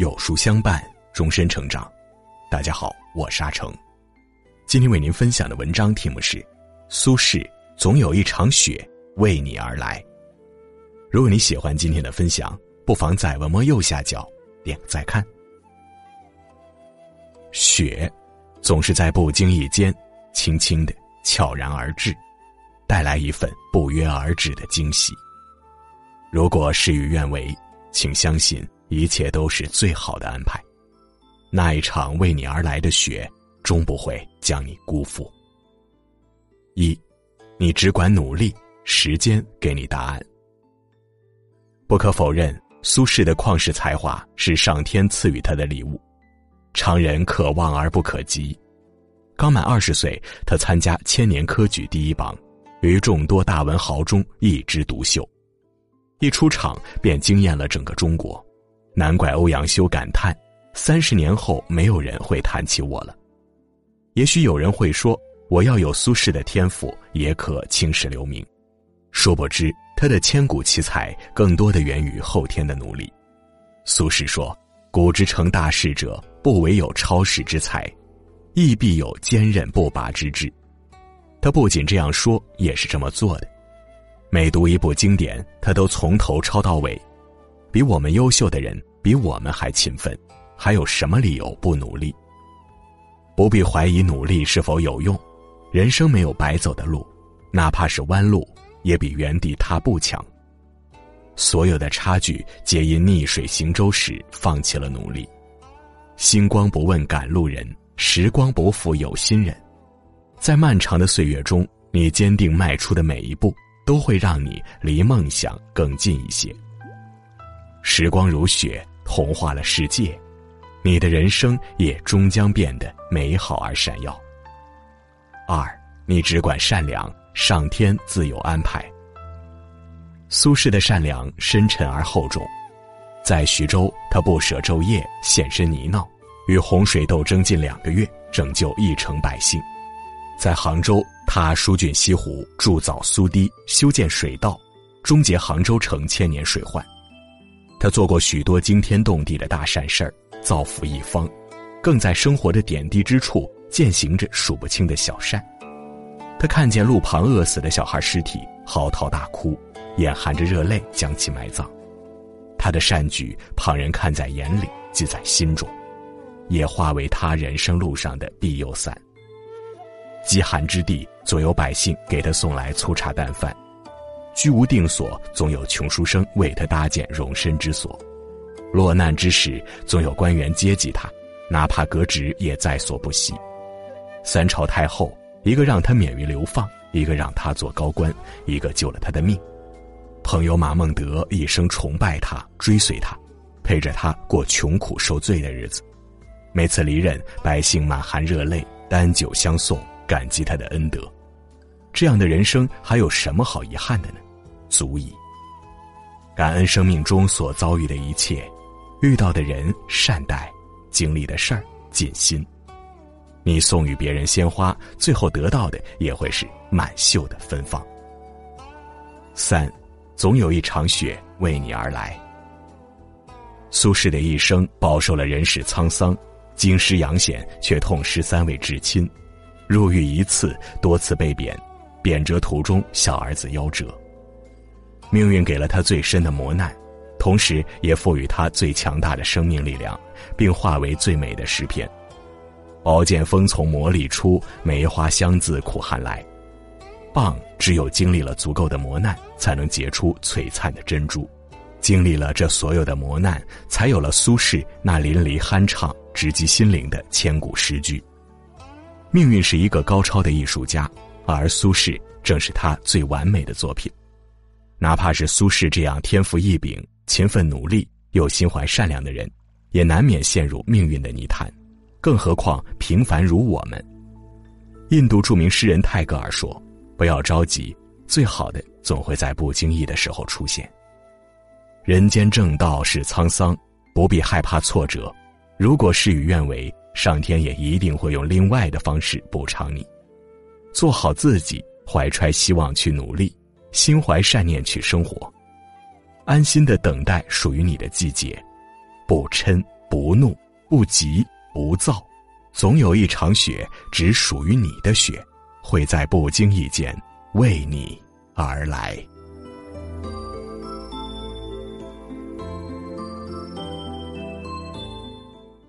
有书相伴，终身成长。大家好，我是阿成。今天为您分享的文章题目是《苏轼总有一场雪为你而来》。如果你喜欢今天的分享，不妨在文末右下角点个再看。雪，总是在不经意间，轻轻的悄然而至，带来一份不约而至的惊喜。如果事与愿违，请相信。一切都是最好的安排，那一场为你而来的雪，终不会将你辜负。一，你只管努力，时间给你答案。不可否认，苏轼的旷世才华是上天赐予他的礼物，常人可望而不可及。刚满二十岁，他参加千年科举第一榜，于众多大文豪中一枝独秀，一出场便惊艳了整个中国。难怪欧阳修感叹：“三十年后，没有人会谈起我了。”也许有人会说：“我要有苏轼的天赋，也可青史留名。”殊不知，他的千古奇才更多的源于后天的努力。苏轼说：“古之成大事者，不唯有超世之才，亦必有坚韧不拔之志。”他不仅这样说，也是这么做的。每读一部经典，他都从头抄到尾，比我们优秀的人。比我们还勤奋，还有什么理由不努力？不必怀疑努力是否有用。人生没有白走的路，哪怕是弯路，也比原地踏步强。所有的差距，皆因逆水行舟时放弃了努力。星光不问赶路人，时光不负有心人。在漫长的岁月中，你坚定迈出的每一步，都会让你离梦想更近一些。时光如雪。同化了世界，你的人生也终将变得美好而闪耀。二，你只管善良，上天自有安排。苏轼的善良深沉而厚重，在徐州，他不舍昼夜，现身泥淖，与洪水斗争近两个月，拯救一城百姓；在杭州，他疏浚西湖，筑造苏堤，修建水道，终结杭州城千年水患。他做过许多惊天动地的大善事儿，造福一方，更在生活的点滴之处践行着数不清的小善。他看见路旁饿死的小孩尸体，嚎啕大哭，眼含着热泪将其埋葬。他的善举，旁人看在眼里，记在心中，也化为他人生路上的庇佑伞。饥寒之地，总有百姓给他送来粗茶淡饭。居无定所，总有穷书生为他搭建容身之所；落难之时，总有官员接济他，哪怕革职也在所不惜。三朝太后，一个让他免于流放，一个让他做高官，一个救了他的命。朋友马孟德一生崇拜他，追随他，陪着他过穷苦受罪的日子。每次离任，百姓满含热泪，担酒相送，感激他的恩德。这样的人生还有什么好遗憾的呢？足矣。感恩生命中所遭遇的一切，遇到的人善待，经历的事儿尽心。你送予别人鲜花，最后得到的也会是满袖的芬芳。三，总有一场雪为你而来。苏轼的一生饱受了人世沧桑，京师杨险，却痛失三位至亲，入狱一次，多次被贬。贬谪途中，小儿子夭折。命运给了他最深的磨难，同时也赋予他最强大的生命力量，并化为最美的诗篇。宝剑锋从磨砺出，梅花香自苦寒来。蚌只有经历了足够的磨难，才能结出璀璨的珍珠。经历了这所有的磨难，才有了苏轼那淋漓酣畅、直击心灵的千古诗句。命运是一个高超的艺术家。而苏轼正是他最完美的作品，哪怕是苏轼这样天赋异禀、勤奋努力又心怀善良的人，也难免陷入命运的泥潭，更何况平凡如我们。印度著名诗人泰戈尔说：“不要着急，最好的总会在不经意的时候出现。人间正道是沧桑，不必害怕挫折。如果事与愿违，上天也一定会用另外的方式补偿你。”做好自己怀揣希望去努力心怀善念去生活。安心的等待属于你的季节不嗔不怒不急不躁。总有一场雪只属于你的雪会在不经意间为你而来。